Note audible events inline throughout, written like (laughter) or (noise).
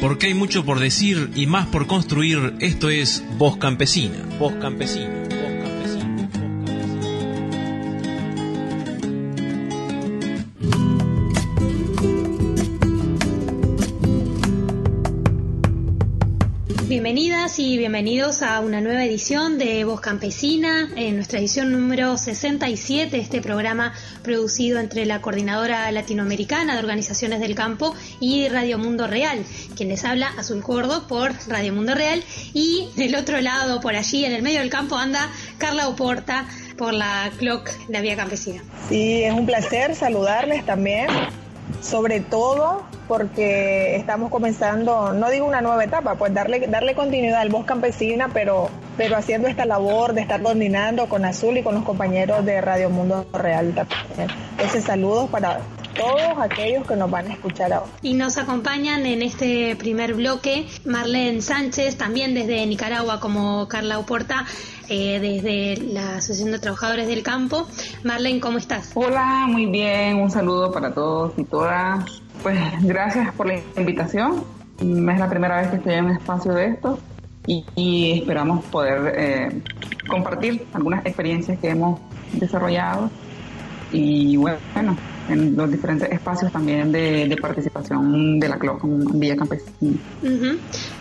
Porque hay mucho por decir y más por construir, esto es Voz Campesina. Voz Campesina. Bienvenidos a una nueva edición de Voz Campesina, en nuestra edición número 67, este programa producido entre la Coordinadora Latinoamericana de Organizaciones del Campo y Radio Mundo Real. Quien les habla, Azul Cordo, por Radio Mundo Real. Y del otro lado, por allí, en el medio del campo, anda Carla Oporta por la CLOC, la Vía Campesina. Sí, es un placer saludarles también sobre todo porque estamos comenzando, no digo una nueva etapa, pues darle, darle continuidad al voz campesina, pero, pero haciendo esta labor de estar dominando con Azul y con los compañeros de Radio Mundo Real también. Entonces saludos para todos aquellos que nos van a escuchar ahora. Y nos acompañan en este primer bloque Marlene Sánchez, también desde Nicaragua como Carla Oporta, eh, desde la Asociación de Trabajadores del Campo. Marlene, ¿cómo estás? Hola, muy bien, un saludo para todos y todas. Pues gracias por la invitación. Es la primera vez que estoy en un espacio de esto y, esperamos poder eh, compartir algunas experiencias que hemos desarrollado y bueno, en los diferentes espacios también de, participación de la CLOC en Villa Campesina.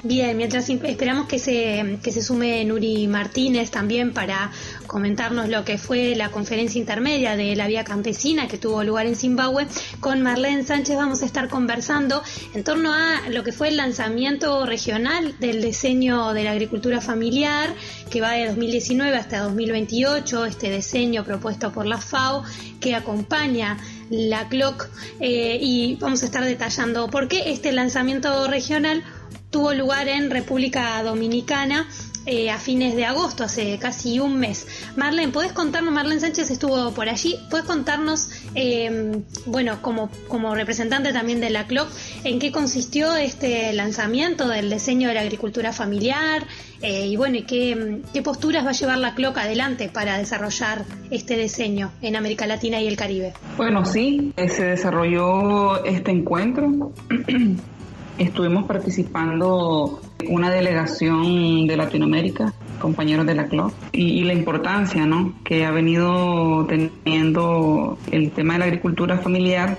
Bien, mientras esperamos que se, que se sume Nuri Martínez también para comentarnos lo que fue la conferencia intermedia de la Vía Campesina que tuvo lugar en Zimbabue, con Marlene Sánchez vamos a estar conversando en torno a lo que fue el lanzamiento regional del diseño de la agricultura familiar que va de 2019 hasta 2028, este diseño propuesto por la FAO que acompaña la CLOC eh, y vamos a estar detallando por qué este lanzamiento regional tuvo lugar en República Dominicana eh, a fines de agosto, hace casi un mes. Marlene, ¿puedes contarnos, Marlene Sánchez estuvo por allí, ¿puedes contarnos, em, bueno, como, como representante también de la CLOC, en qué consistió este lanzamiento del diseño de la agricultura familiar eh, y bueno, qué, qué posturas va a llevar la CLOC adelante para desarrollar este diseño en América Latina y el Caribe? Bueno, sí, eh, se desarrolló este encuentro. (clears throat) Estuvimos participando una delegación de Latinoamérica, compañeros de la CLOC, y, la importancia ¿no? que ha venido teniendo el tema de la agricultura familiar,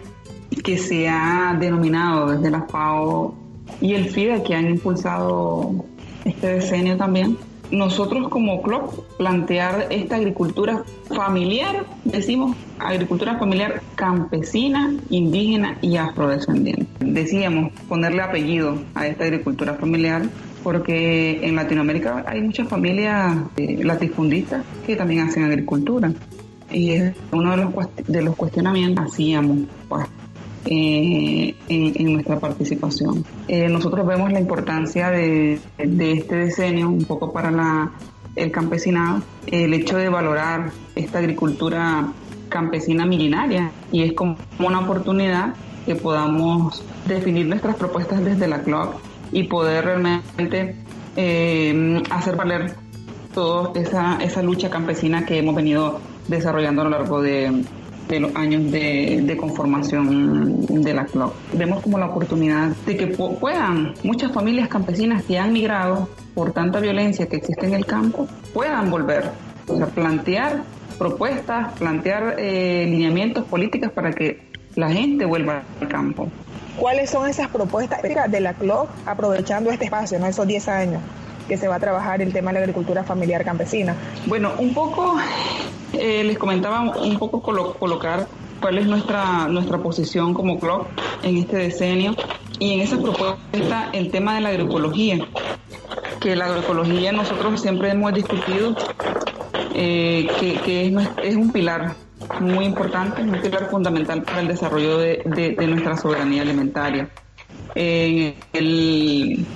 que se ha denominado desde la FAO y el FIDE, que han impulsado este decenio también nosotros como club plantear esta agricultura familiar, decimos agricultura familiar campesina, indígena y afrodescendiente. Decíamos ponerle apellido a esta agricultura familiar porque en Latinoamérica hay muchas familias eh, latifundistas que también hacen agricultura y es uno de los, de los cuestionamientos que hacíamos pues, eh, en, nuestra participación. Eh, nosotros vemos la importancia de, este diseño un poco para la, el campesinado, el hecho de valorar esta agricultura campesina milenaria y es como una oportunidad que podamos definir nuestras propuestas desde la CLOC y poder realmente eh, hacer valer toda esa, esa lucha campesina que hemos venido desarrollando a lo largo de, de los años de, conformación de la CLOC. Vemos como la oportunidad de que puedan muchas familias campesinas que han migrado por tanta violencia que existe en el campo, puedan volver, o sea, plantear propuestas, plantear eh, lineamientos, políticas para que la gente vuelva al campo. ¿Cuáles son esas propuestas de la CLOC aprovechando este espacio, ¿no? esos 10 años que se va a trabajar el tema de la agricultura familiar campesina? Bueno, un poco eh, les comentaba un poco colocar cuál es nuestra, nuestra posición como club en este decenio y en esa propuesta el tema de la agroecología, que la agroecología nosotros siempre hemos discutido eh, que, es, un pilar muy importante, un pilar fundamental para el desarrollo de, nuestra soberanía alimentaria. En, el,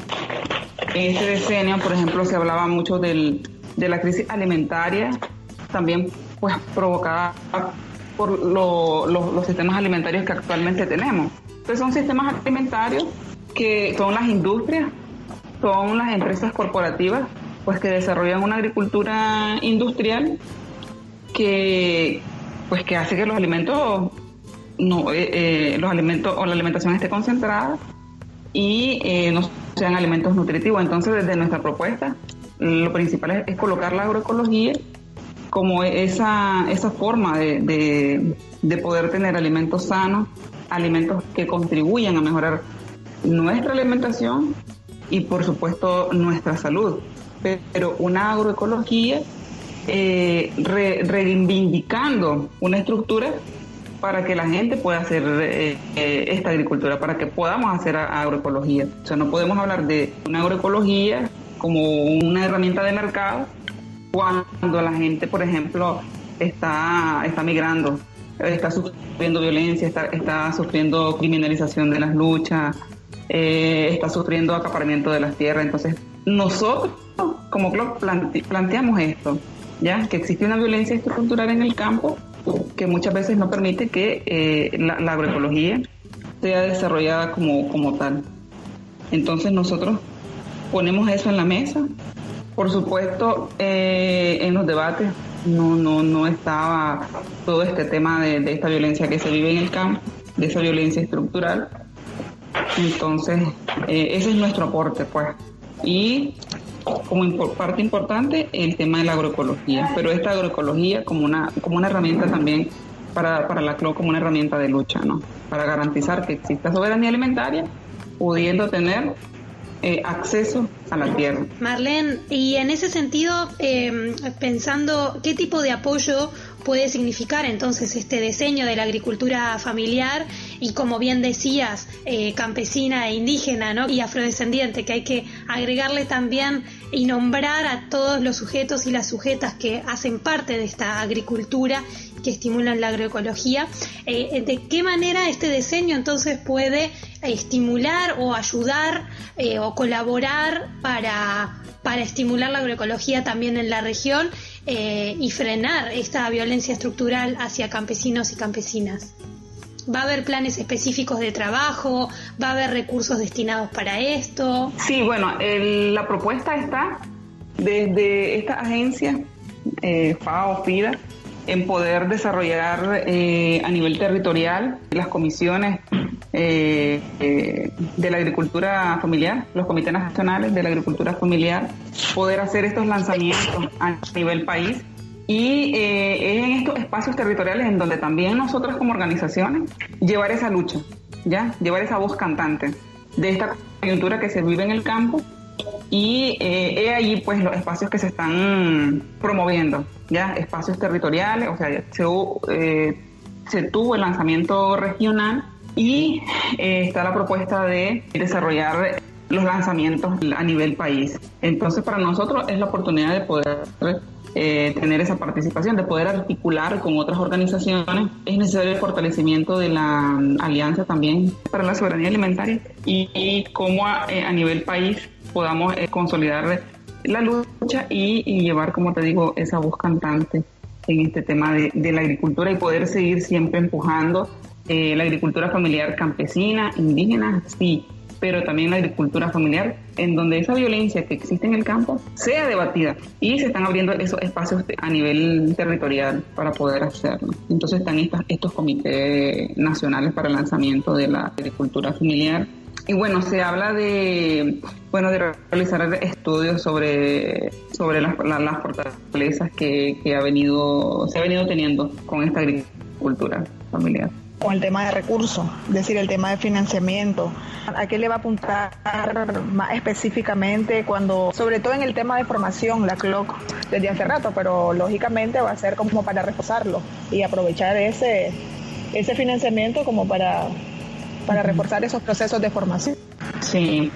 en este decenio, por ejemplo, se hablaba mucho del, de la crisis alimentaria, también pues provocada por los sistemas alimentarios que actualmente tenemos. Entonces son sistemas alimentarios que son las industrias, son las empresas corporativas, pues que desarrollan una agricultura industrial que pues que hace que los alimentos no eh, eh, los alimentos o la alimentación esté concentrada y eh, no sean alimentos nutritivos. Entonces, desde nuestra propuesta, lo principal es, colocar la agroecología como esa, esa forma de, de poder tener alimentos sanos, alimentos que contribuyan a mejorar nuestra alimentación y por supuesto nuestra salud. Pero una agroecología eh, reivindicando una estructura para que la gente pueda hacer eh, eh, esta agricultura, para que podamos hacer agroecología. O sea, no podemos hablar de una agroecología como una herramienta de mercado cuando la gente, por ejemplo, está, está migrando, está sufriendo violencia, está, está sufriendo criminalización de las luchas, eh, está sufriendo acaparamiento de las tierras. Entonces, nosotros como club planteamos esto, que existe una violencia estructural en el campo que muchas veces no permite que eh, la, agroecología sea desarrollada como, como tal. Entonces nosotros ponemos eso en la mesa. Por supuesto, eh, en los debates no, no, no estaba todo este tema de, de, esta violencia que se vive en el campo, de esa violencia estructural. Entonces, eh, ese es nuestro aporte, pues. Y como parte importante, el tema de la agroecología, pero esta agroecología como una, como una herramienta también para, para la CLO, como una herramienta de lucha, ¿no? Para garantizar que exista soberanía alimentaria, pudiendo tener eh, acceso a la tierra. Marlene, y en ese sentido, eh, pensando qué tipo de apoyo puede significar entonces este diseño de la agricultura familiar y como bien decías, eh, campesina e indígena y afrodescendiente, que hay que agregarle también y nombrar a todos los sujetos y las sujetas que hacen parte de esta agricultura que estimulan la agroecología. Eh, ¿De qué manera este diseño entonces puede estimular o ayudar eh, o colaborar para, para estimular la agroecología también en la región eh, y frenar esta violencia estructural hacia campesinos y campesinas. ¿Va a haber planes específicos de trabajo? ¿Va a haber recursos destinados para esto? Sí, bueno, la propuesta está desde esta agencia, eh, FAO, FIDA, en poder desarrollar eh, a nivel territorial las comisiones eh, eh, de la agricultura familiar, los comités nacionales de la agricultura familiar, poder hacer estos lanzamientos a nivel país. Y en estos espacios territoriales en donde también nosotros como organizaciones llevar esa lucha, ya llevar esa voz cantante de esta coyuntura que se vive en el campo. Y eh, he allí pues los espacios que se están promoviendo, ya espacios territoriales, o sea, se, eh, se tuvo el lanzamiento regional y eh, está la propuesta de desarrollar los lanzamientos a nivel país. Entonces para nosotros es la oportunidad de poder eh, tener esa participación, de poder articular con otras organizaciones. Es necesario el fortalecimiento de la alianza también para la soberanía alimentaria y, cómo a, a nivel país podamos eh, consolidar la lucha y, llevar, como te digo, esa voz cantante en este tema de, la agricultura y poder seguir siempre empujando eh, la agricultura familiar campesina, indígena, sí, pero también la agricultura familiar, en donde esa violencia que existe en el campo sea debatida y se están abriendo esos espacios a nivel territorial para poder hacerlo. Entonces están estos comités nacionales para el lanzamiento de la agricultura familiar y bueno, se habla de, bueno, de realizar estudios sobre, sobre las, las fortalezas que, ha venido, se ha venido teniendo con esta agricultura familiar con el tema de recursos, es decir, el tema de financiamiento. ¿A qué le va a apuntar más específicamente cuando, sobre todo en el tema de formación, la CLOC, desde hace rato, pero lógicamente va a ser como para reforzarlo y aprovechar ese, ese financiamiento como para para reforzar esos procesos de formación. Sí.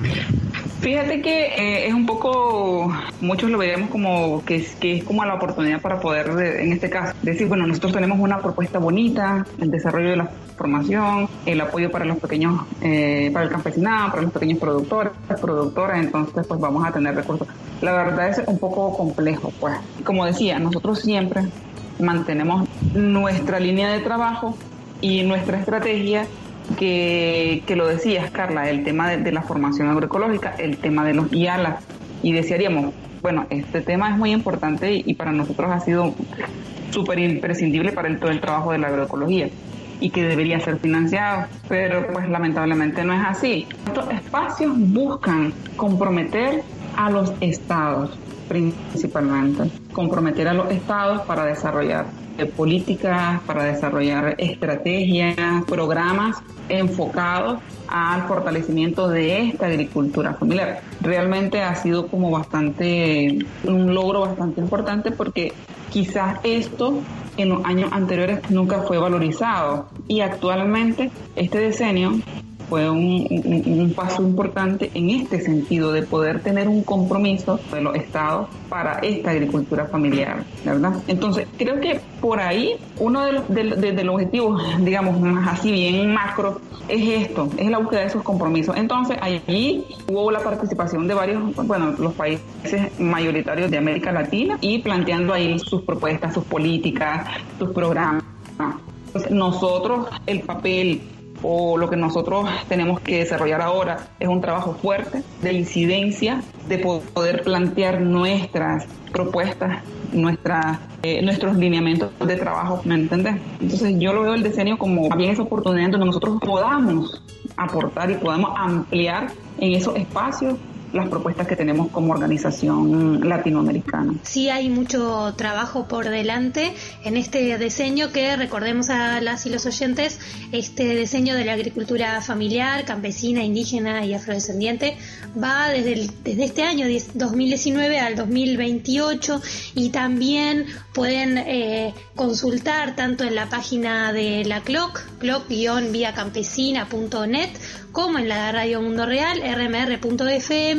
Fíjate que eh, es un poco, muchos lo veremos como que es, que es como la oportunidad para poder, en este caso, decir, bueno, nosotros tenemos una propuesta bonita, el desarrollo de la formación, el apoyo para los pequeños, eh, para el campesinado, para los pequeños productores, productoras, entonces pues vamos a tener recursos. La verdad es un poco complejo, pues. Como decía, nosotros siempre mantenemos nuestra línea de trabajo y nuestra estrategia que, lo decías, Carla, el tema de, la formación agroecológica, el tema de los IALAS, y desearíamos, bueno, este tema es muy importante y, para nosotros ha sido súper imprescindible para el, todo el trabajo de la agroecología. y que debería ser financiado, pero pues lamentablemente no es así. Estos espacios buscan comprometer a los estados principalmente, comprometer a los estados para desarrollar políticas, para desarrollar estrategias, programas enfocados al fortalecimiento de esta agricultura familiar. Realmente ha sido como bastante, un logro bastante importante porque quizás esto en los años anteriores nunca fue valorizado y actualmente este decenio fue un, paso importante en este sentido de poder tener un compromiso de los estados para esta agricultura familiar, ¿verdad? Entonces, creo que por ahí uno de los, de, los objetivos, digamos, más así bien macro, es esto, es la búsqueda de esos compromisos. Entonces, allí hubo la participación de varios, bueno, los países mayoritarios de América Latina y planteando ahí sus propuestas, sus políticas, sus programas. Entonces, nosotros, el papel o lo que nosotros tenemos que desarrollar ahora es un trabajo fuerte de incidencia, de poder plantear nuestras propuestas, nuestra, eh, nuestros lineamientos de trabajo, ¿me entiendes? Entonces yo lo veo el diseño como bien esa oportunidad donde nosotros podamos aportar y podamos ampliar en esos espacios las propuestas que tenemos como organización latinoamericana. Sí hay mucho trabajo por delante en este diseño que recordemos a las y los oyentes, este diseño de la agricultura familiar, campesina, indígena y afrodescendiente va desde, desde este año 2019 al 2028 y también pueden eh, consultar tanto en la página de la CLOC, cloc-viacampesina.net, como en la Radio Mundo Real, rmr.fm,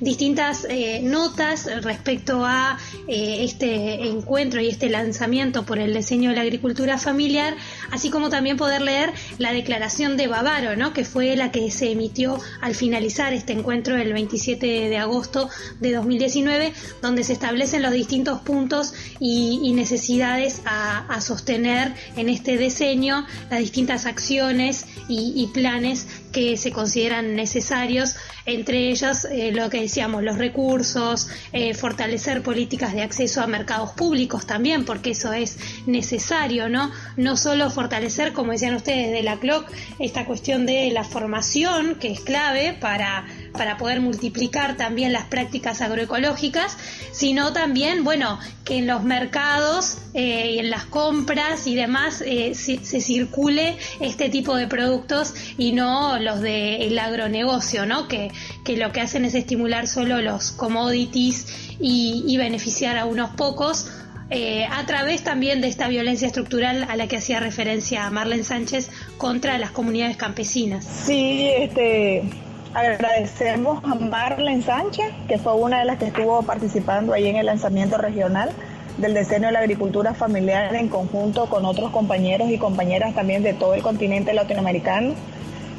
distintas eh, notas respecto a eh, este encuentro y este lanzamiento por el diseño de la agricultura familiar, así como también poder leer la declaración de Bavaro, ¿no? que fue la que se emitió al finalizar este encuentro el 27 de agosto de 2019, donde se establecen los distintos puntos y, necesidades a, sostener en este diseño, las distintas acciones y planes que se consideran necesarios, entre ellas eh, lo que decíamos, los recursos, eh, fortalecer políticas de acceso a mercados públicos también, porque eso es necesario, ¿no? No solo fortalecer, como decían ustedes de la CLOC, esta cuestión de la formación, que es clave para para poder multiplicar también las prácticas agroecológicas, sino también, bueno, que en los mercados eh, y en las compras y demás eh, se, circule este tipo de productos y no los del agronegocio, ¿no? Que, que lo que hacen es estimular solo los commodities y, beneficiar a unos pocos. Eh, a través también de esta violencia estructural a la que hacía referencia Marlene Sánchez contra las comunidades campesinas. Sí, este, Agradecemos a Marlene Sánchez, que fue una de las que estuvo participando ahí en el lanzamiento regional del diseño de la agricultura familiar en conjunto con otros compañeros y compañeras también de todo el continente latinoamericano.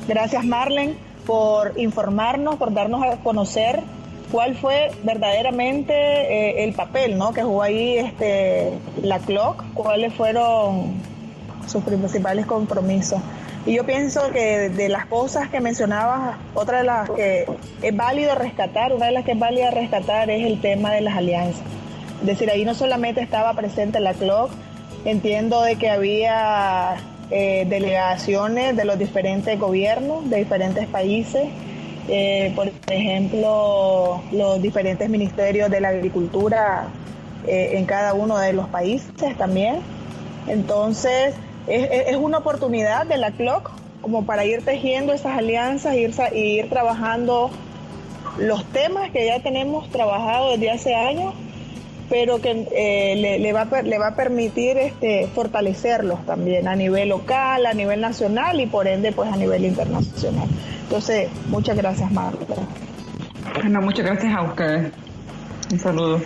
Gracias Marlene por informarnos, por darnos a conocer cuál fue verdaderamente eh, el papel ¿no? que jugó ahí este, la CLOC, cuáles fueron sus principales compromisos. Y yo pienso que de las cosas que mencionabas, otra de las que es válido rescatar, una de las que es válida rescatar es el tema de las alianzas. Es decir, ahí no solamente estaba presente la CLOC, entiendo de que había eh, delegaciones de los diferentes gobiernos de diferentes países, eh, por ejemplo, los diferentes ministerios de la agricultura eh, en cada uno de los países también. Entonces, es, una oportunidad de la CLOC como para ir tejiendo esas alianzas ir, ir trabajando los temas que ya tenemos trabajado desde hace años, pero que eh, le, va, le va a permitir este, fortalecerlos también a nivel local, a nivel nacional y por ende pues a nivel internacional. Entonces, muchas gracias Marta. Bueno, muchas gracias a ustedes. Un saludo.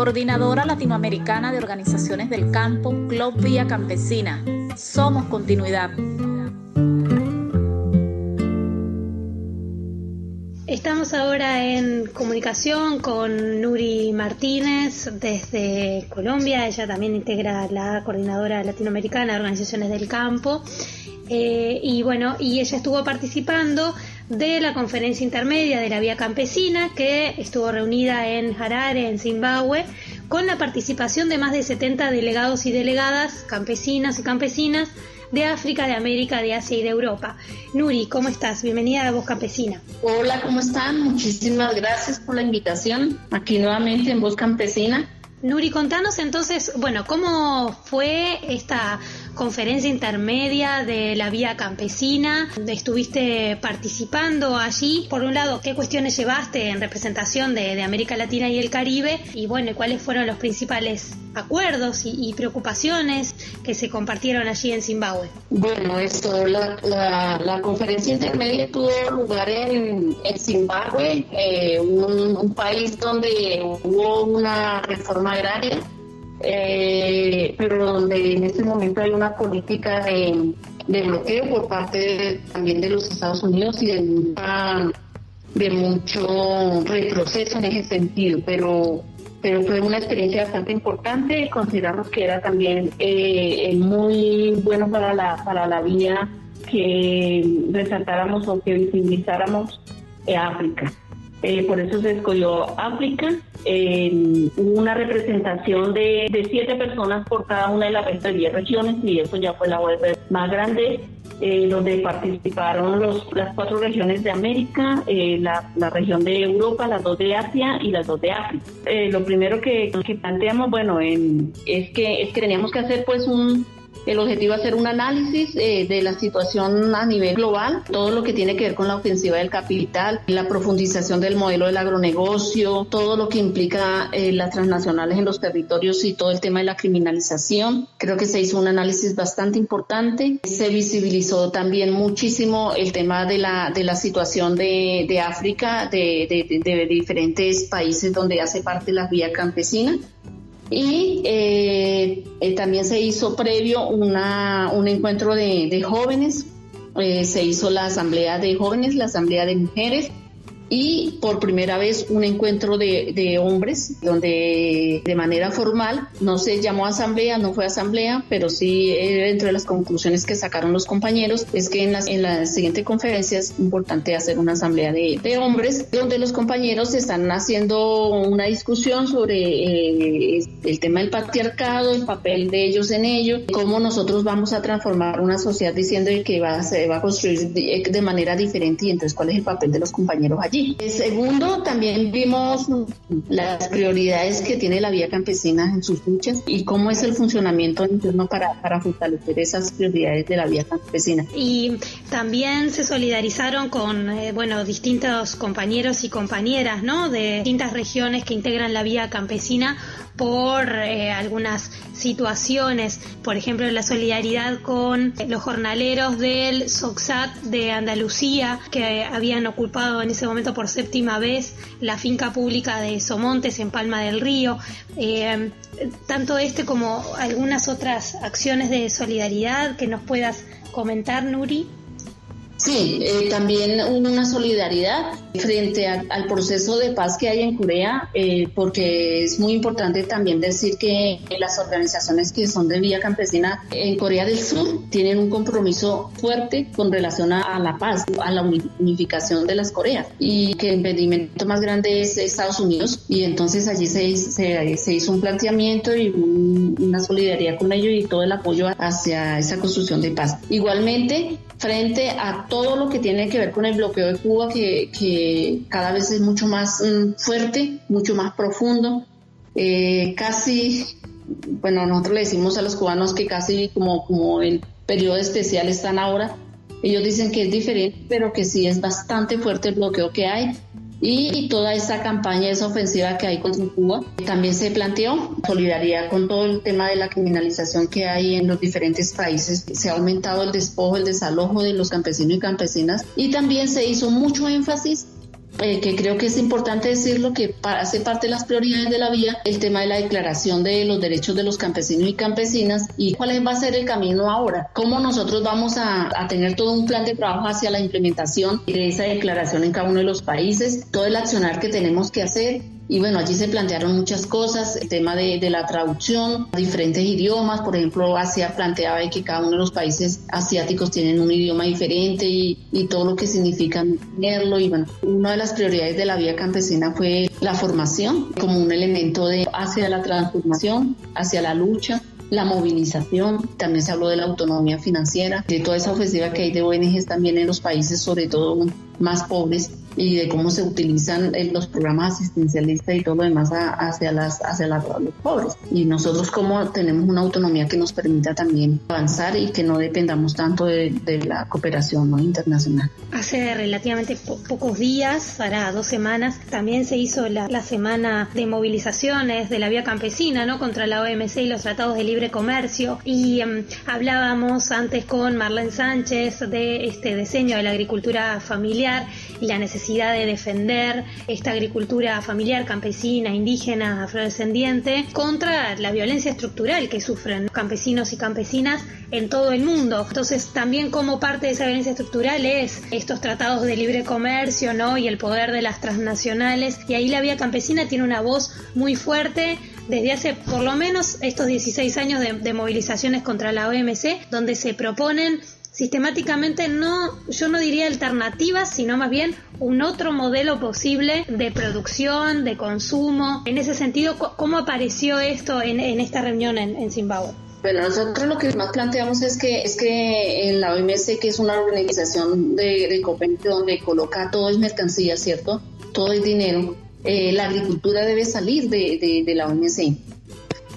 Coordinadora Latinoamericana de Organizaciones del Campo, Club Vía Campesina. Somos continuidad. Estamos ahora en comunicación con Nuri Martínez desde Colombia. Ella también integra la Coordinadora Latinoamericana de Organizaciones del Campo. Eh, y bueno, y ella estuvo participando de la conferencia intermedia de la Vía Campesina que estuvo reunida en Harare, en Zimbabue, con la participación de más de 70 delegados y delegadas, campesinas y campesinas de África, de América, de Asia y de Europa. Nuri, ¿cómo estás? Bienvenida a Voz Campesina. Hola, ¿cómo están? Muchísimas gracias por la invitación aquí nuevamente en Voz Campesina. Nuri, contanos entonces, bueno, ¿cómo fue esta conferencia intermedia de la vía campesina? ¿Estuviste participando allí? Por un lado, ¿qué cuestiones llevaste en representación de, América Latina y el Caribe? Y bueno, ¿cuáles fueron los principales acuerdos y, preocupaciones que se compartieron allí en Zimbabue? Bueno, esto, la, conferencia intermedia tuvo lugar en, Zimbabue, eh, un país donde hubo una reforma agraria, eh, pero donde en este momento hay una política de, bloqueo por parte también de los Estados Unidos y de, de mucho retroceso en ese sentido, pero pero fue una experiencia bastante importante. Consideramos que era también eh, muy bueno para la, para la vía que resaltáramos o que visibilizáramos África. Eh, por eso se escogió África. hubo una representación de, siete personas por cada una de las 10 regiones y eso ya fue la web más grande, eh, donde participaron los, las cuatro regiones de América, eh, la, región de Europa, las dos de Asia y las dos de África. lo primero que, que planteamos, bueno, es, que, es que teníamos que hacer pues un, el objetivo es hacer un análisis eh, de la situación a nivel global, todo lo que tiene que ver con la ofensiva del capital, la profundización del modelo del agronegocio, todo lo que implica eh, las transnacionales en los territorios y todo el tema de la criminalización. Creo que se hizo un análisis bastante importante. Se visibilizó también muchísimo el tema de la, de la situación de, de África, de, de, de diferentes países donde hace parte la vía campesina y eh, eh, también se hizo previo una, un encuentro de, de jóvenes, eh, se hizo la asamblea de jóvenes, la asamblea de mujeres y por primera vez un encuentro de, hombres donde de manera formal no se llamó asamblea, no fue asamblea, pero sí eh, entre las conclusiones que sacaron los compañeros es que en la, en la siguiente conferencia es importante hacer una asamblea de, de hombres donde los compañeros están haciendo una discusión sobre eh, el tema del patriarcado, el papel de ellos en ello, cómo nosotros vamos a transformar una sociedad diciendo que va, se va a construir de manera diferente y entonces cuál es el papel de los compañeros allí. Segundo, también vimos las prioridades que tiene la vía campesina en sus luchas y cómo es el funcionamiento interno para, para fortalecer esas prioridades de la vía campesina. Y también se solidarizaron con, eh, distintos compañeros y compañeras. De distintas regiones que integran la vía campesina por eh, algunas situaciones, por ejemplo la solidaridad con los jornaleros del SOXAT de Andalucía que habían ocupado en ese momento por séptima vez la finca pública de Somontes en Palma del Río. Eh, tanto este como algunas otras acciones de solidaridad que nos puedas comentar, Nuri. Sí, eh, también una solidaridad frente al proceso de paz que hay en Corea, eh, porque es muy importante también decir que las organizaciones que son de vía campesina en Corea del Sur tienen un compromiso fuerte con relación a, la paz, a la unificación de las Coreas, y que el impedimento más grande es Estados Unidos, y entonces allí se, se, hizo un planteamiento y una solidaridad con ellos y todo el apoyo hacia esa construcción de paz. Igualmente, frente a todo lo que tiene que ver con el bloqueo de Cuba, que, cada vez es mucho más mm, fuerte, mucho más profundo, eh, casi, bueno, nosotros le decimos a los cubanos que casi como, como el periodo especial están ahora, ellos dicen que es diferente, pero que sí es bastante fuerte el bloqueo que hay y toda esa campaña, esa ofensiva que hay contra Cuba. También se planteó solidaridad con todo el tema de la criminalización que hay en los diferentes países. Se ha aumentado el despojo, el desalojo de los campesinos y campesinas y también se hizo mucho énfasis eh, que creo que es importante decirlo, que hace parte de las prioridades de la vía el tema de la declaración de los derechos de los campesinos y campesinas y cuál va a ser el camino ahora, cómo nosotros vamos a, a tener todo un plan de trabajo hacia la implementación de esa declaración en cada uno de los países, todo el accionar que tenemos que hacer y bueno, allí se plantearon muchas cosas, el tema de, la traducción, diferentes idiomas, por ejemplo, Asia planteaba que cada uno de los países asiáticos tienen un idioma diferente y, todo lo que significa tenerlo. Y bueno, una de las prioridades de la vía campesina fue la formación como un elemento de hacia la transformación, hacia la lucha la movilización, también se habló de la autonomía financiera, de toda esa ofensiva que hay de ONGs también en los países, sobre todo más pobres, y de cómo se utilizan eh, los programas asistencialistas y todo lo demás hacia las hacia los pobres y nosotros como tenemos una autonomía que nos permita también avanzar y que no dependamos tanto de, la cooperación internacional. Hace relativamente pocos días, para dos semanas, también se hizo la, semana de movilizaciones de la vía campesina, ¿no? Contra la OMC y los tratados de libre comercio y em, hablábamos antes con Marlene Sánchez de este diseño de la agricultura familiar y la necesidad de defender esta agricultura familiar, campesina, indígena, afrodescendiente, contra la violencia estructural que sufren campesinos y campesinas en todo el mundo. Entonces, también como parte de esa violencia estructural es estos tratados de libre comercio, ¿no? Y el poder de las transnacionales. Y ahí la vía campesina tiene una voz muy fuerte desde hace por lo menos estos 16 años de movilizaciones contra la OMC, donde se proponen sistemáticamente no, yo no diría alternativas, sino más bien un otro modelo posible de producción, de consumo. En ese sentido, ¿cómo apareció esto en, esta reunión en, Zimbabue? Bueno, nosotros lo que más planteamos es que es que en la OMC, que es una organización de, de comercio donde coloca todo es mercancía, ¿cierto? Todo es dinero. Eh, la agricultura debe salir de, de, de la OMC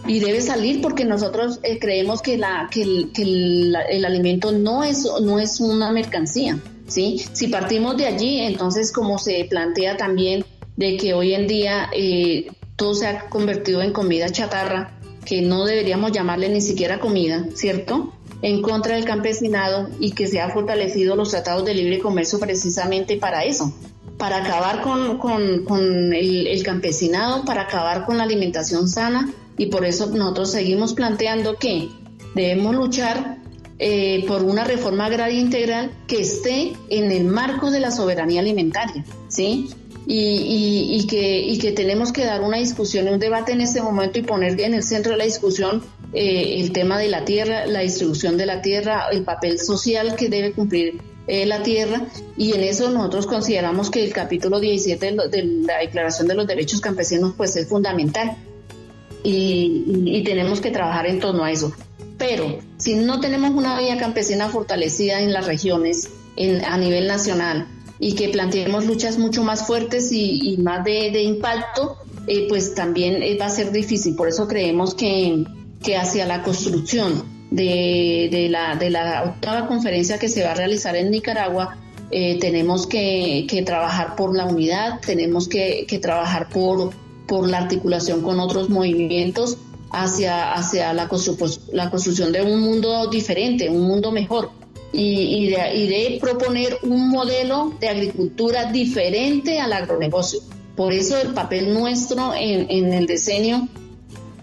y debe salir porque nosotros eh, creemos que, la, que, el, alimento no es, no es una mercancía. ¿sí? Si partimos de allí, entonces como se plantea también de que hoy en día eh, todo se ha convertido en comida chatarra, que no deberíamos llamarle ni siquiera comida, ¿cierto? En contra del campesinado y que se ha fortalecido los tratados de libre comercio precisamente para eso, para acabar con, con, con el, campesinado, para acabar con la alimentación sana y por eso nosotros seguimos planteando que debemos luchar eh, por una reforma agraria integral que esté en el marco de la soberanía alimentaria, ¿sí? Y, y, que, y que tenemos que dar una discusión, un debate en este momento y poner en el centro de la discusión eh, el tema de la tierra, la distribución de la tierra, el papel social que debe cumplir eh, la tierra y en eso nosotros consideramos que el capítulo 17 de, de la Declaración de los Derechos Campesinos pues es fundamental y, tenemos que trabajar en torno a eso. Pero si no tenemos una vía campesina fortalecida en las regiones a nivel nacional y que planteemos luchas mucho más fuertes y, más de, impacto, eh, pues también eh, va a ser difícil. Por eso creemos que, que hacia la construcción de, la, de la octava conferencia que se va a realizar en Nicaragua, eh, tenemos que, trabajar por la unidad, tenemos que trabajar por por la articulación con otros movimientos hacia, hacia la, la construcción de un mundo diferente, un mundo mejor. Y, de, proponer un modelo de agricultura diferente al agronegocio. Por eso el papel nuestro en, el diseño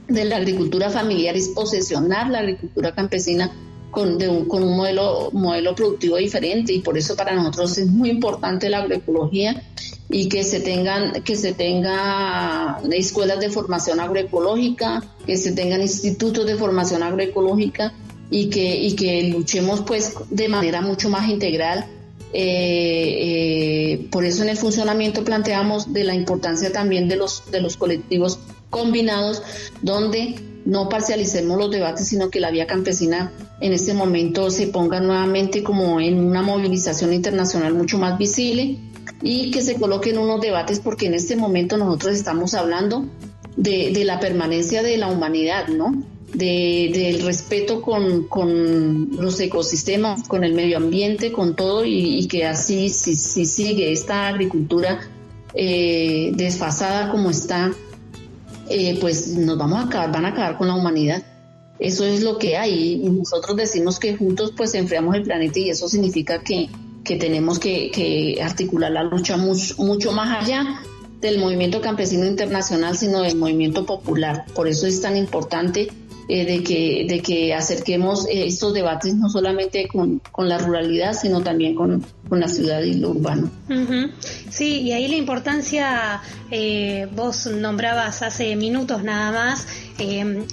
de la agricultura familiar es posesionar la agricultura campesina con, con un modelo, modelo productivo diferente y por eso para nosotros es muy importante la agroecología y que se tengan que se tenga escuelas de formación agroecológica, que se tengan institutos de formación agroecológica y que y que luchemos pues de manera mucho más integral. Eh, eh, por eso en el funcionamiento planteamos de la importancia también de los de los colectivos combinados, donde no parcialicemos los debates, sino que la vía campesina en este momento se ponga nuevamente como en una movilización internacional mucho más visible y que se coloquen unos debates porque en este momento nosotros estamos hablando de, la permanencia de la humanidad, ¿no? del respeto con, los ecosistemas, con el medio ambiente, con todo y, que así si, sigue esta agricultura eh, desfasada como está, eh, pues nos vamos a acabar, van a acabar con la humanidad. Eso es lo que hay y nosotros decimos que juntos pues enfriamos el planeta y eso significa que, que tenemos que, articular la lucha mucho, más allá del movimiento campesino internacional, sino del movimiento popular. Por eso es tan importante eh, de, que, de que acerquemos eh, estos debates no solamente con, la ruralidad, sino también con, la ciudad y lo urbano. Sí, y ahí la importancia, eh, vos nombrabas hace minutos nada más,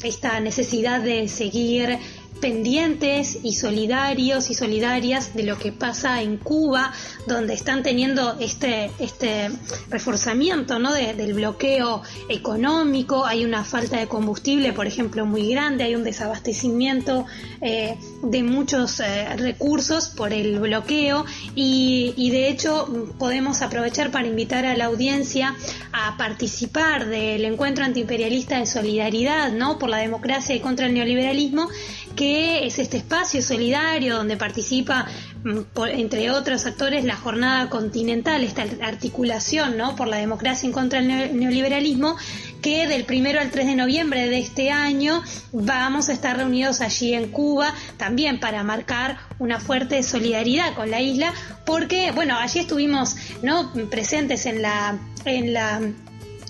esta necesidad de seguir pendientes y solidarios y solidarias de lo que pasa en Cuba, donde están teniendo este, este reforzamiento ¿no? del bloqueo económico, hay una falta de combustible, por ejemplo, muy grande, hay un desabastecimiento eh, de muchos eh, recursos por el bloqueo y, y de hecho podemos aprovechar para invitar a la audiencia a participar del encuentro antiimperialista de solidaridad ¿no? por la democracia y contra el neoliberalismo que es este espacio solidario donde participa, mm, entre otros actores, la jornada continental, esta articulación ¿no? por la democracia en contra del neoliberalismo, que del primero al 3 de noviembre de este año vamos a estar reunidos allí en Cuba, también para marcar una fuerte solidaridad con la isla, porque, bueno, allí estuvimos ¿no? presentes en la, en la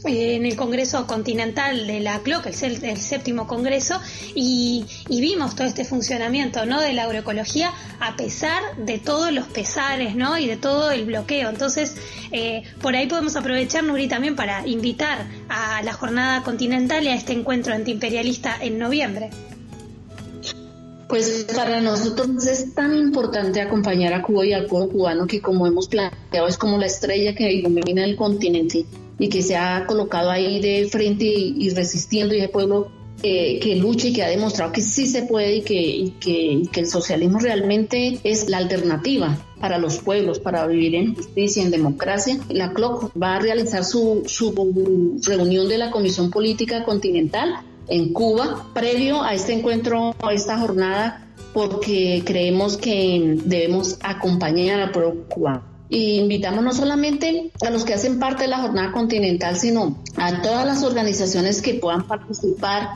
en el Congreso Continental de la CLOC, el, el séptimo Congreso, y, vimos todo este funcionamiento ¿no? de la agroecología a pesar de todos los pesares ¿no? y de todo el bloqueo. Entonces, eh, por ahí podemos aprovechar, Nuri, también para invitar a la jornada continental y a este encuentro antiimperialista en noviembre. Pues para nosotros es tan importante acompañar a Cuba y al pueblo cubano que como hemos planteado es como la estrella que ilumina el continente y que se ha colocado ahí de frente y, resistiendo y ese pueblo que lucha y que ha demostrado que sí se puede y que, que, el socialismo realmente es la alternativa para los pueblos, para vivir en justicia, en democracia. La CLOC va a realizar su, su reunión de la Comisión Política Continental en Cuba, previo a este encuentro, a esta jornada, porque creemos que debemos acompañar al pueblo cubano y invitamos no solamente a los que hacen parte de la jornada continental, sino a todas las organizaciones que puedan participar,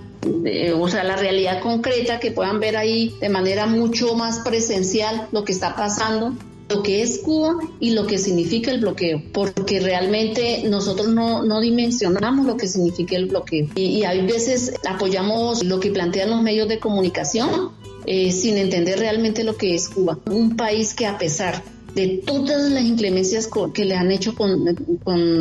o sea, la realidad concreta, que puedan ver ahí de manera mucho más presencial lo que está pasando lo que es Cuba y lo que significa el bloqueo, porque realmente nosotros no, no dimensionamos lo que significa el bloqueo. Y, y hay veces apoyamos lo que plantean los medios de comunicación eh, sin entender realmente lo que es Cuba. Un país que a pesar de todas las inclemencias que le han hecho con,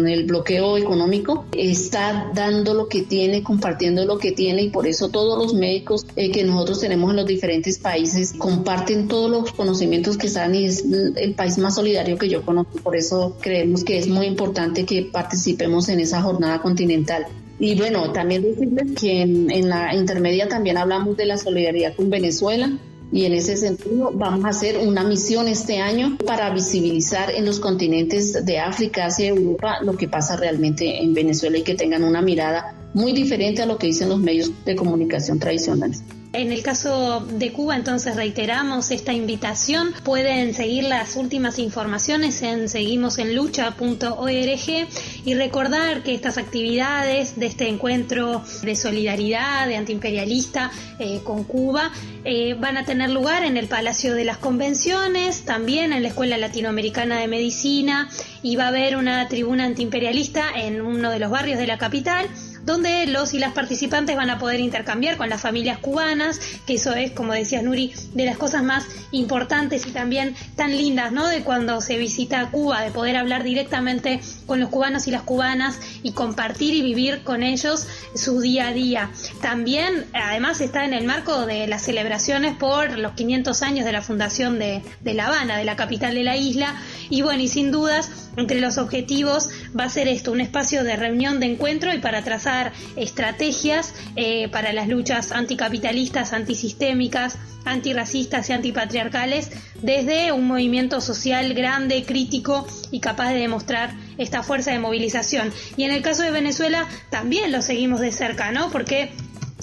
el bloqueo económico, está dando lo que tiene, compartiendo lo que tiene y por eso todos los médicos eh, que nosotros tenemos en los diferentes países comparten todos los conocimientos que están y es el país más solidario que yo conozco. Por eso creemos que es muy importante que participemos en esa jornada continental. Y bueno, también decirles que en la intermedia también hablamos de la solidaridad con Venezuela y en ese sentido vamos a hacer una misión este año para visibilizar en los continentes de África, Asia y Europa lo que pasa realmente en Venezuela y que tengan una mirada muy diferente a lo que dicen los medios de comunicación tradicionales. En el caso de Cuba, entonces reiteramos esta invitación. Pueden seguir las últimas informaciones en seguimosenlucha.org y recordar que estas actividades de este encuentro de solidaridad, de antiimperialista eh, con Cuba, eh, van a tener lugar en el Palacio de las Convenciones, también en la Escuela Latinoamericana de Medicina y va a haber una tribuna antiimperialista en uno de los barrios de la capital donde los y las participantes van a poder intercambiar con las familias cubanas, que eso es, como decía Nuri, de las cosas más importantes y también tan lindas, ¿no? De cuando se visita Cuba, de poder hablar directamente con los cubanos y las cubanas y compartir y vivir con ellos su día a día. También, además, está en el marco de las celebraciones por los 500 años de la fundación de, de La Habana, de la capital de la isla, y bueno, y sin dudas, entre los objetivos va a ser esto, un espacio de reunión, de encuentro y para trazar estrategias eh, para las luchas anticapitalistas, antisistémicas, antirracistas y antipatriarcales desde un movimiento social grande, crítico y capaz de demostrar esta fuerza de movilización. Y en el caso de Venezuela también lo seguimos de cerca, ¿no? Porque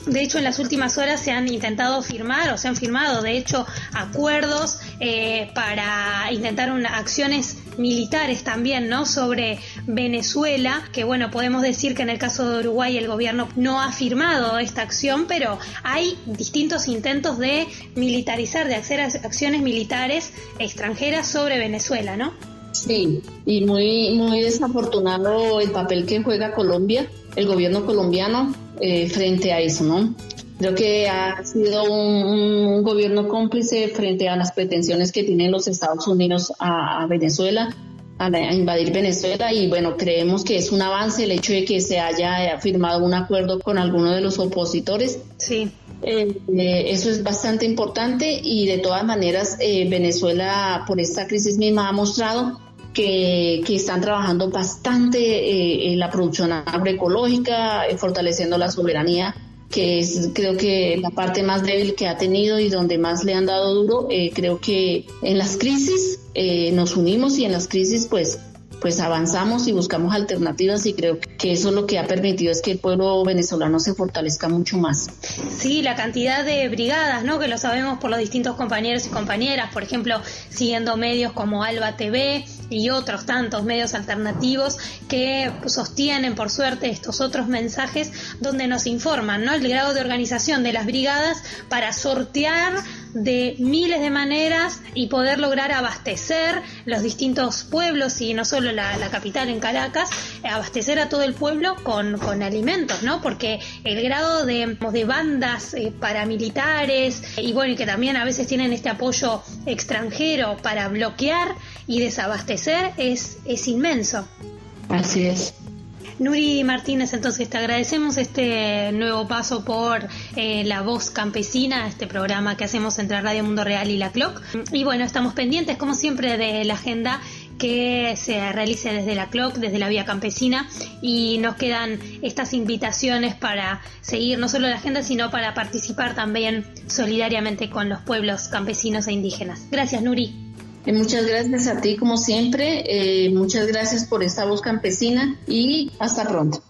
de hecho, en las últimas horas se han intentado firmar o se han firmado, de hecho, acuerdos eh, para intentar acciones militares también, ¿no? Sobre Venezuela, que bueno, podemos decir que en el caso de Uruguay el gobierno no ha firmado esta acción, pero hay distintos intentos de militarizar, de hacer acciones militares extranjeras sobre Venezuela, ¿no? Sí, y muy, muy desafortunado el papel que juega Colombia, el gobierno colombiano, eh, frente a eso, ¿no? Creo que ha sido un, gobierno cómplice frente a las pretensiones que tienen los Estados Unidos a, Venezuela, a, invadir Venezuela y bueno, creemos que es un avance el hecho de que se haya firmado un acuerdo con alguno de los opositores. Sí. Eh, eh, eso es bastante importante y de todas maneras eh, Venezuela por esta crisis misma ha mostrado que, que están trabajando bastante en la producción agroecológica, fortaleciendo la soberanía que es creo que la parte más débil que ha tenido y donde más le han dado duro. Eh, creo que en las crisis eh, nos unimos y en las crisis pues pues avanzamos y buscamos alternativas y creo que eso lo que ha permitido es que el pueblo venezolano se fortalezca mucho más. Sí, la cantidad de brigadas, ¿no? Que lo sabemos por los distintos compañeros y compañeras, por ejemplo, siguiendo medios como Alba TV, y otros tantos medios alternativos que sostienen, por suerte, estos otros mensajes donde nos informan ¿no? el grado de organización de las brigadas para sortear de miles de maneras y poder lograr abastecer los distintos pueblos y no solo la, capital en Caracas, abastecer a todo el pueblo con, con alimentos, ¿no? Porque el grado de, de bandas eh, paramilitares y bueno, y que también a veces tienen este apoyo extranjero para bloquear y desabastecer es, es inmenso. Así es. Nuri Martínez, entonces te agradecemos este nuevo paso por eh, La Voz Campesina, este programa que hacemos entre Radio Mundo Real y La Clock. Y bueno, estamos pendientes, como siempre, de la agenda que se realice desde la CLOC, desde la Vía Campesina, y nos quedan estas invitaciones para seguir no solo la agenda, sino para participar también solidariamente con los pueblos campesinos e indígenas. Gracias, Nuri. Eh, muchas gracias a ti como siempre, eh, muchas gracias por esta voz campesina y hasta pronto.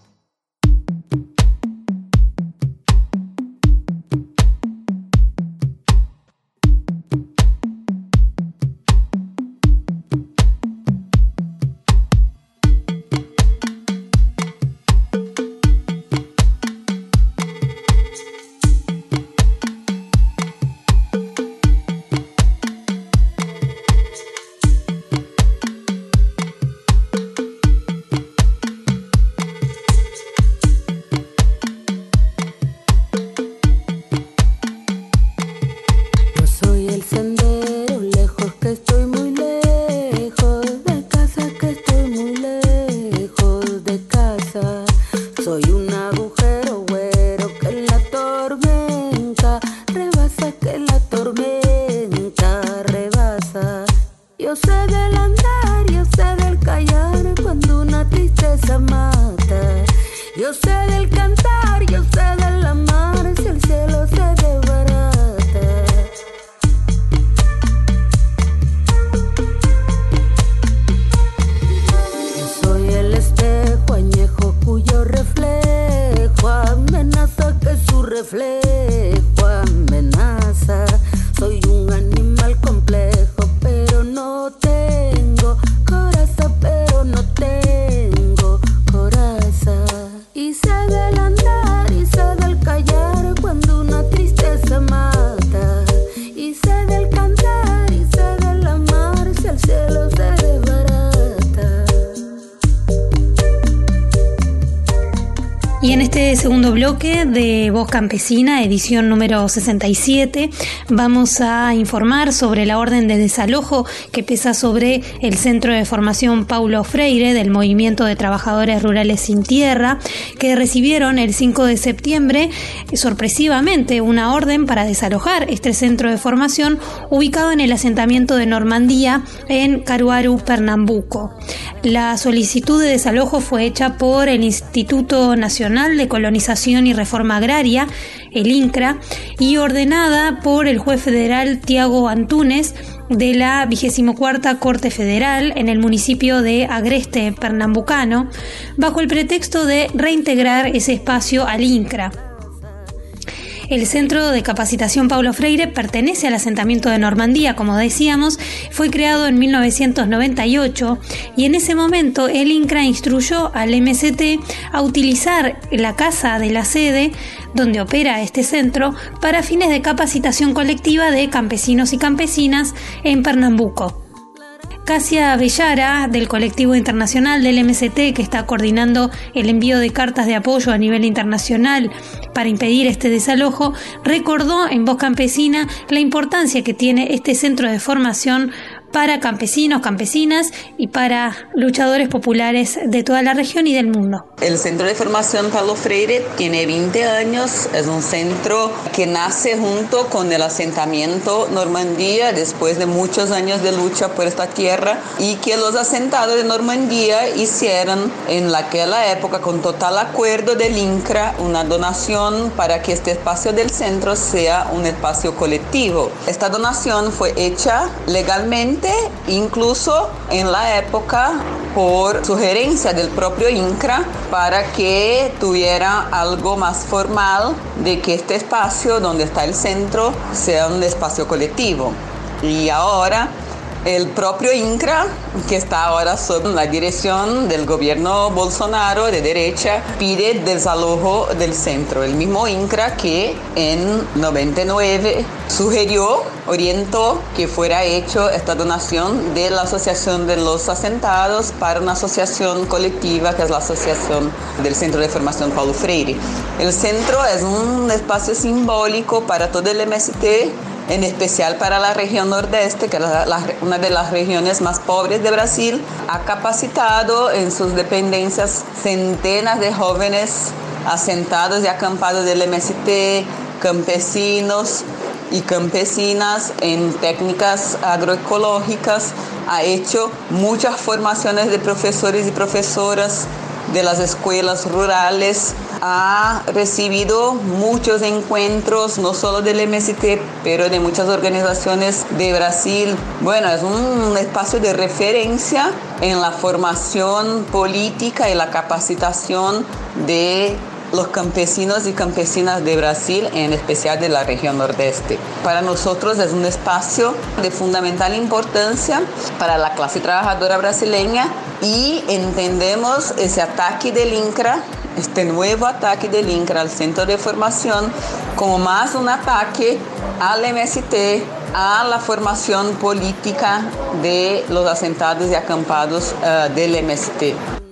De Voz Campesina, edición número 67, vamos a informar sobre la orden de desalojo que pesa sobre el Centro de Formación Paulo Freire del Movimiento de Trabajadores Rurales Sin Tierra, que recibieron el 5 de septiembre sorpresivamente una orden para desalojar este centro de formación ubicado en el asentamiento de Normandía en Caruaru, Pernambuco. La solicitud de desalojo fue hecha por el Instituto Nacional de Colonización y Reforma Agraria, el INCRA, y ordenada por el juez federal Tiago Antúnez de la 24 Corte Federal en el municipio de Agreste, Pernambucano, bajo el pretexto de reintegrar ese espacio al INCRA. El Centro de Capacitación Paulo Freire pertenece al asentamiento de Normandía, como decíamos, fue creado en 1998 y en ese momento el INCRA instruyó al MST a utilizar la casa de la sede donde opera este centro para fines de capacitación colectiva de campesinos y campesinas en Pernambuco. Casia Bellara, del colectivo internacional del MST, que está coordinando el envío de cartas de apoyo a nivel internacional para impedir este desalojo, recordó en Voz Campesina la importancia que tiene este centro de formación para campesinos, campesinas y para luchadores populares de toda la región y del mundo. El Centro de Formación Paulo Freire tiene 20 años, es un centro que nace junto con el asentamiento Normandía después de muchos años de lucha por esta tierra y que los asentados de Normandía hicieron en aquella época con total acuerdo del INCRA una donación para que este espacio del centro sea un espacio colectivo. Esta donación fue hecha legalmente incluso en la época por sugerencia del propio INCRA para que tuviera algo más formal de que este espacio donde está el centro sea un espacio colectivo. Y ahora el propio INCRA, que está ahora sob la dirección del gobierno Bolsonaro de derecha, pide desalojo del centro. El mismo INCRA que en 99 sugirió, orientó que fuera hecho esta donación de la Asociación de los Asentados para una asociación colectiva que es la Asociación del Centro de Formación Paulo Freire. El centro es un espacio simbólico para todo el MST en especial para la región nordeste, que es una de las regiones más pobres de Brasil, ha capacitado en sus dependencias centenas de jóvenes asentados y acampados del MST, campesinos y campesinas en técnicas agroecológicas, ha hecho muchas formaciones de profesores y profesoras de las escuelas rurales ha recibido muchos encuentros, no solo del MST, pero de muchas organizaciones de Brasil. Bueno, es un espacio de referencia en la formación política y la capacitación de los campesinos y campesinas de Brasil, en especial de la región nordeste. Para nosotros es un espacio de fundamental importancia para la clase trabajadora brasileña y entendemos ese ataque del INCRA, este nuevo ataque del INCRA al centro de formación, como más un ataque al MST, a la formación política de los asentados y acampados uh, del MST.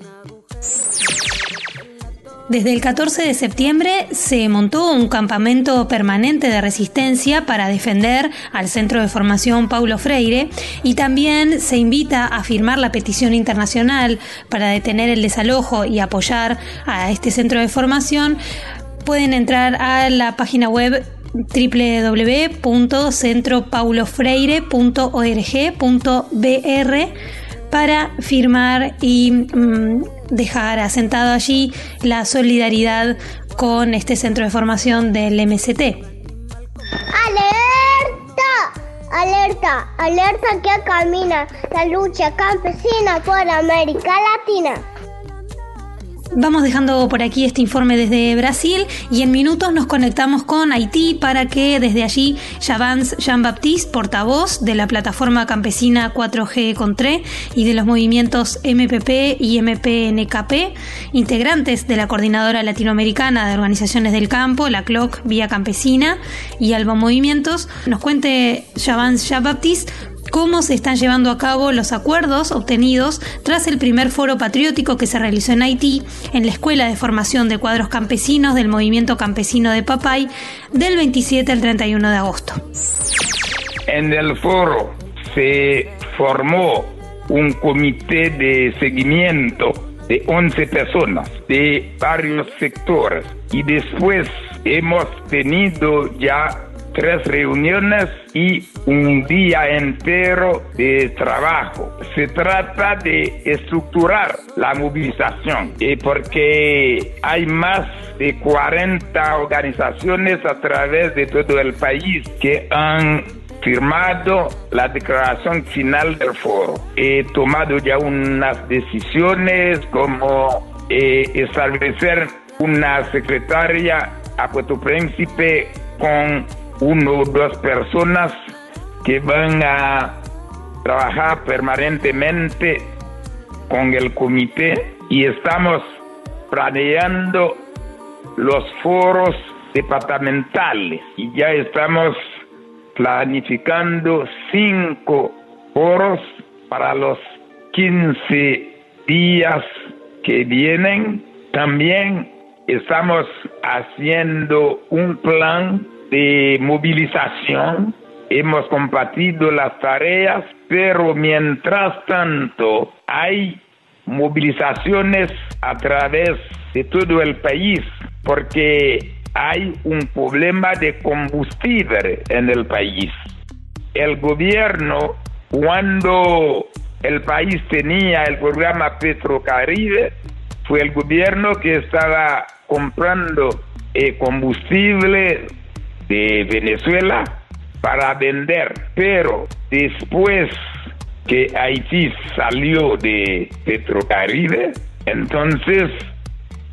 Desde el 14 de septiembre se montó un campamento permanente de resistencia para defender al Centro de Formación Paulo Freire y también se invita a firmar la petición internacional para detener el desalojo y apoyar a este centro de formación. Pueden entrar a la página web www.centropaulofreire.org.br para firmar y mm, dejar asentado allí la solidaridad con este centro de formación del MST. ¡Alerta! ¡Alerta! ¡Alerta que camina la lucha campesina por América Latina! Vamos dejando por aquí este informe desde Brasil y en minutos nos conectamos con Haití para que desde allí Javans Jean-Baptiste, portavoz de la plataforma campesina 4G Contré y de los movimientos MPP y MPNKP, integrantes de la Coordinadora Latinoamericana de Organizaciones del Campo, la CLOC Vía Campesina y Alba Movimientos, nos cuente Javans Jean-Baptiste cómo se están llevando a cabo los acuerdos obtenidos tras el primer foro patriótico que se realizó en Haití en la Escuela de Formación de Cuadros Campesinos del Movimiento Campesino de Papay del 27 al 31 de agosto. En el foro se formó un comité de seguimiento de 11 personas de varios sectores y después hemos tenido ya tres reuniones y un día entero de trabajo. Se trata de estructurar la movilización eh, porque hay más de 40 organizaciones a través de todo el país que han firmado la declaración final del foro. He tomado ya unas decisiones como eh, establecer una secretaria a Puerto Príncipe con uno o dos personas que van a trabajar permanentemente con el comité y estamos planeando los foros departamentales y ya estamos planificando cinco foros para los 15 días que vienen. También estamos haciendo un plan de movilización. Hemos compartido las tareas, pero mientras tanto hay movilizaciones a través de todo el país porque hay un problema de combustible en el país. El gobierno, cuando el país tenía el programa Petrocaribe, fue el gobierno que estaba comprando eh, combustible de Venezuela para vender, pero después que Haití salió de Petrocaribe, entonces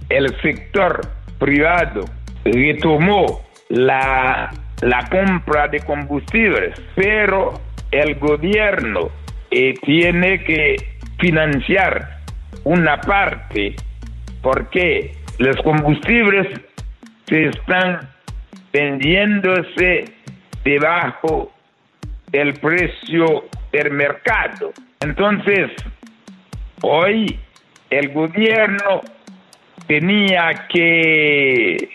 el sector privado retomó la, la compra de combustibles, pero el gobierno eh, tiene que financiar una parte porque los combustibles se están vendiéndose debajo del precio del mercado. Entonces, hoy el gobierno tenía que,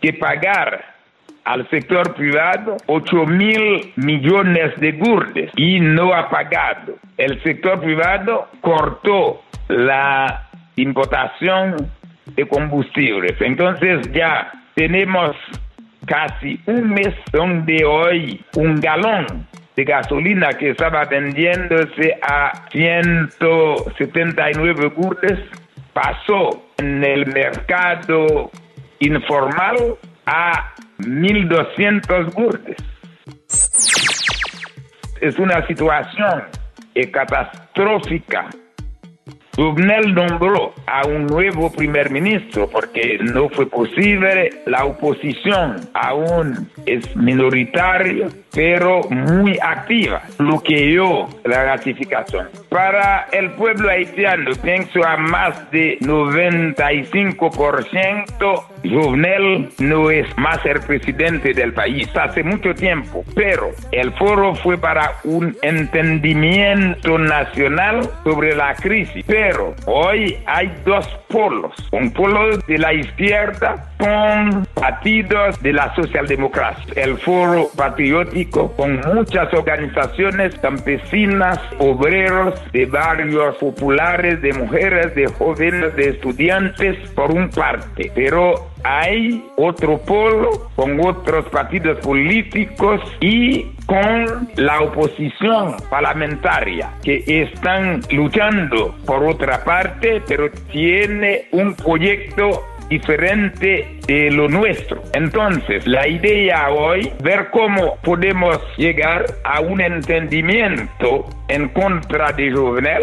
que pagar al sector privado 8 mil millones de gurdes y no ha pagado. El sector privado cortó la importación de combustibles. Entonces ya tenemos casi un mes donde hoy un galón de gasolina que estaba vendiéndose a 179 gurdes pasó en el mercado informal a 1.200 gurdes. Es una situación catastrófica Subnel nombró a un nuevo primer ministro porque no fue posible, la oposición aún es minoritaria, pero muy activa, bloqueó la ratificación. Para el pueblo haitiano, pienso a más de 95%, Jovenel no es más el presidente del país hace mucho tiempo, pero el foro fue para un entendimiento nacional sobre la crisis. Pero hoy hay dos polos, un polo de la izquierda con partidos de la socialdemocracia, el foro patriótico con muchas organizaciones campesinas, obreros de barrios populares, de mujeres, de jóvenes, de estudiantes, por un parte, pero hay otro polo con otros partidos políticos y con la oposición parlamentaria que están luchando por otra parte, pero tiene un proyecto diferente de lo nuestro. Entonces, la idea hoy, ver cómo podemos llegar a un entendimiento en contra de Jovenel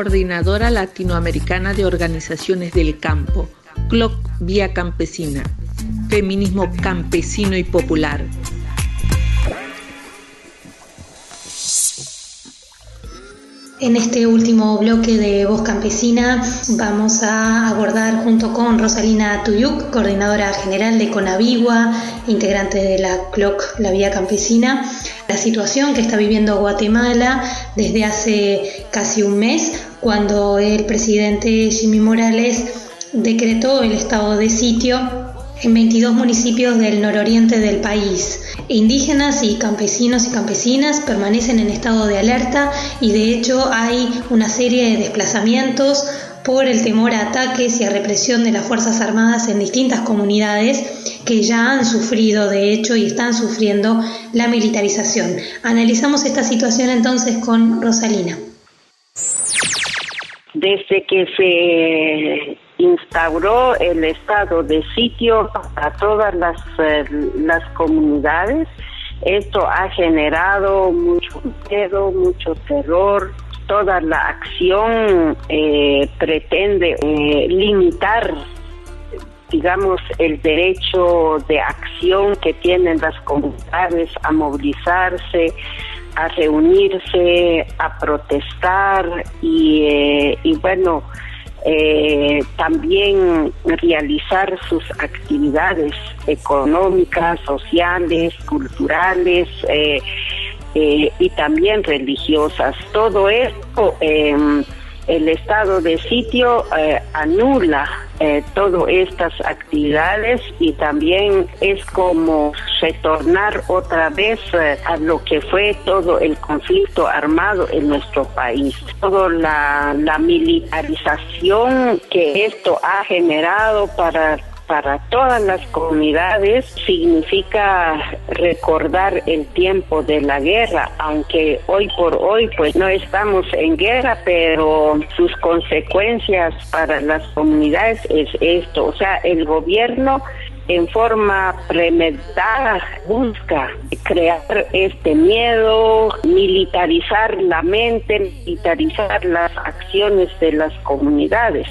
coordinadora latinoamericana de organizaciones del campo, CLOC Vía Campesina, Feminismo Campesino y Popular. En este último bloque de Voz Campesina vamos a abordar junto con Rosalina Tuyuk, coordinadora general de Conavigua, integrante de la CLOC, la Vía Campesina, la situación que está viviendo Guatemala desde hace casi un mes, cuando el presidente Jimmy Morales decretó el estado de sitio en 22 municipios del nororiente del país. Indígenas y campesinos y campesinas permanecen en estado de alerta y de hecho hay una serie de desplazamientos por el temor a ataques y a represión de las Fuerzas Armadas en distintas comunidades que ya han sufrido, de hecho, y están sufriendo la militarización. Analizamos esta situación entonces con Rosalina. Desde que se instauró el estado de sitio a todas las, eh, las comunidades. Esto ha generado mucho miedo, mucho terror. Toda la acción eh, pretende eh, limitar, digamos, el derecho de acción que tienen las comunidades a movilizarse, a reunirse, a protestar y, y bueno, eh, también realizar sus actividades económicas, sociales, culturales eh, eh, y también religiosas. Todo esto em, el estado de sitio eh, anula eh, todas estas actividades y también es como retornar otra vez eh, a lo que fue todo el conflicto armado en nuestro país. Toda la, la militarización que esto ha generado para para todas las comunidades significa recordar el tiempo de la guerra, aunque hoy por hoy pues no estamos en guerra, pero sus consecuencias para las comunidades es esto, o sea, el gobierno en forma premeditada busca crear este miedo, militarizar la mente, militarizar las acciones de las comunidades.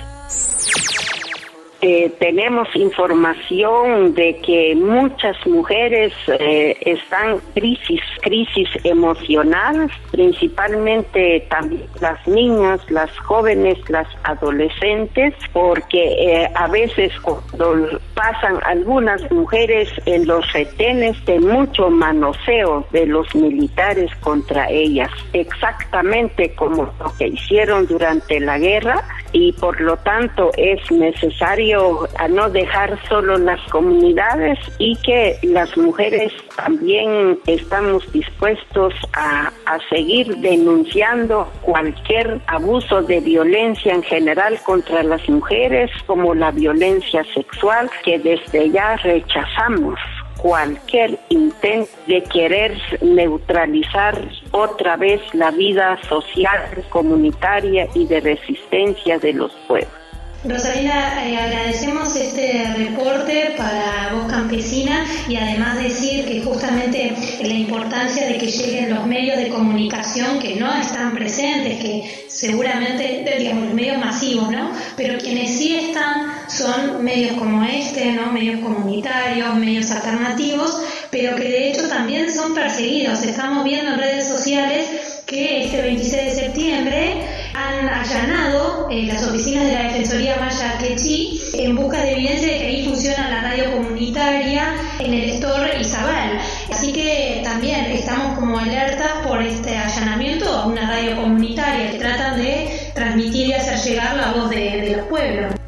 Eh, tenemos información de que muchas mujeres eh, están crisis, crisis emocional, principalmente también las niñas, las jóvenes, las adolescentes, porque eh, a veces cuando pasan algunas mujeres en los retenes de mucho manoseo de los militares contra ellas, exactamente como lo que hicieron durante la guerra y por lo tanto es necesario a no dejar solo las comunidades y que las mujeres también estamos dispuestos a, a seguir denunciando cualquier abuso de violencia en general contra las mujeres como la violencia sexual que desde ya rechazamos cualquier intento de querer neutralizar otra vez la vida social, comunitaria y de resistencia de los pueblos. Rosalina, eh, agradecemos este reporte para Voz Campesina y además decir que justamente la importancia de que lleguen los medios de comunicación que no están presentes, que seguramente, digamos, los medios masivos, ¿no? Pero quienes sí están son medios como este, ¿no? Medios comunitarios, medios alternativos, pero que de hecho también son perseguidos. Estamos viendo en redes sociales que este 26 de septiembre han allanado eh, las oficinas de la Defensoría Maya Quechí en busca de evidencia de que ahí funciona la radio comunitaria en el Estor Izabal. Así que también estamos como alertas por este allanamiento a una radio comunitaria que tratan de transmitir y hacer llegar la voz de los pueblos.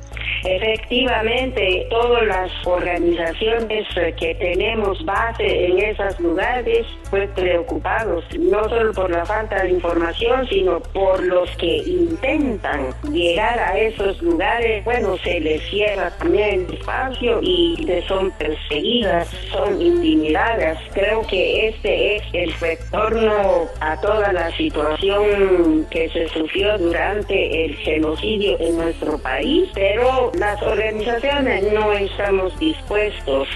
Efectivamente, todas las organizaciones que tenemos base en esos lugares, pues preocupados, no solo por la falta de información, sino por los que intentan llegar a esos lugares. Bueno, se les cierra también el espacio y son perseguidas, son intimidadas. Creo que este es el retorno a toda la situación que se sufrió durante el genocidio en nuestro país, pero las organizaciones no estamos dispuestos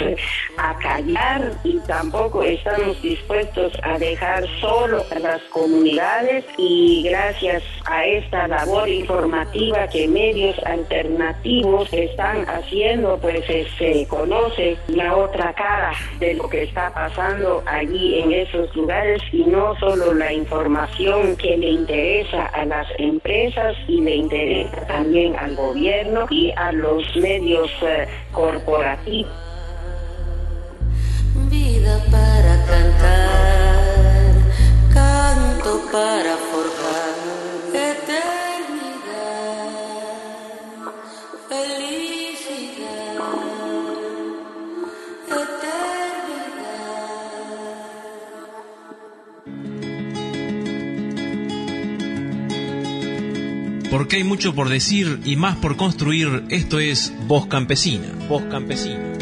a callar y tampoco estamos dispuestos a dejar solo a las comunidades y gracias a esta labor informativa que medios alternativos están haciendo, pues se conoce la otra cara de lo que está pasando allí en esos lugares y no solo la información que le interesa a las empresas y le interesa también al gobierno y a los medios eh, corporativos. Vida para cantar, canto para forjar eternidad, felicidad, Porque hay mucho por decir y más por construir, esto es Voz Campesina. Voz Campesina.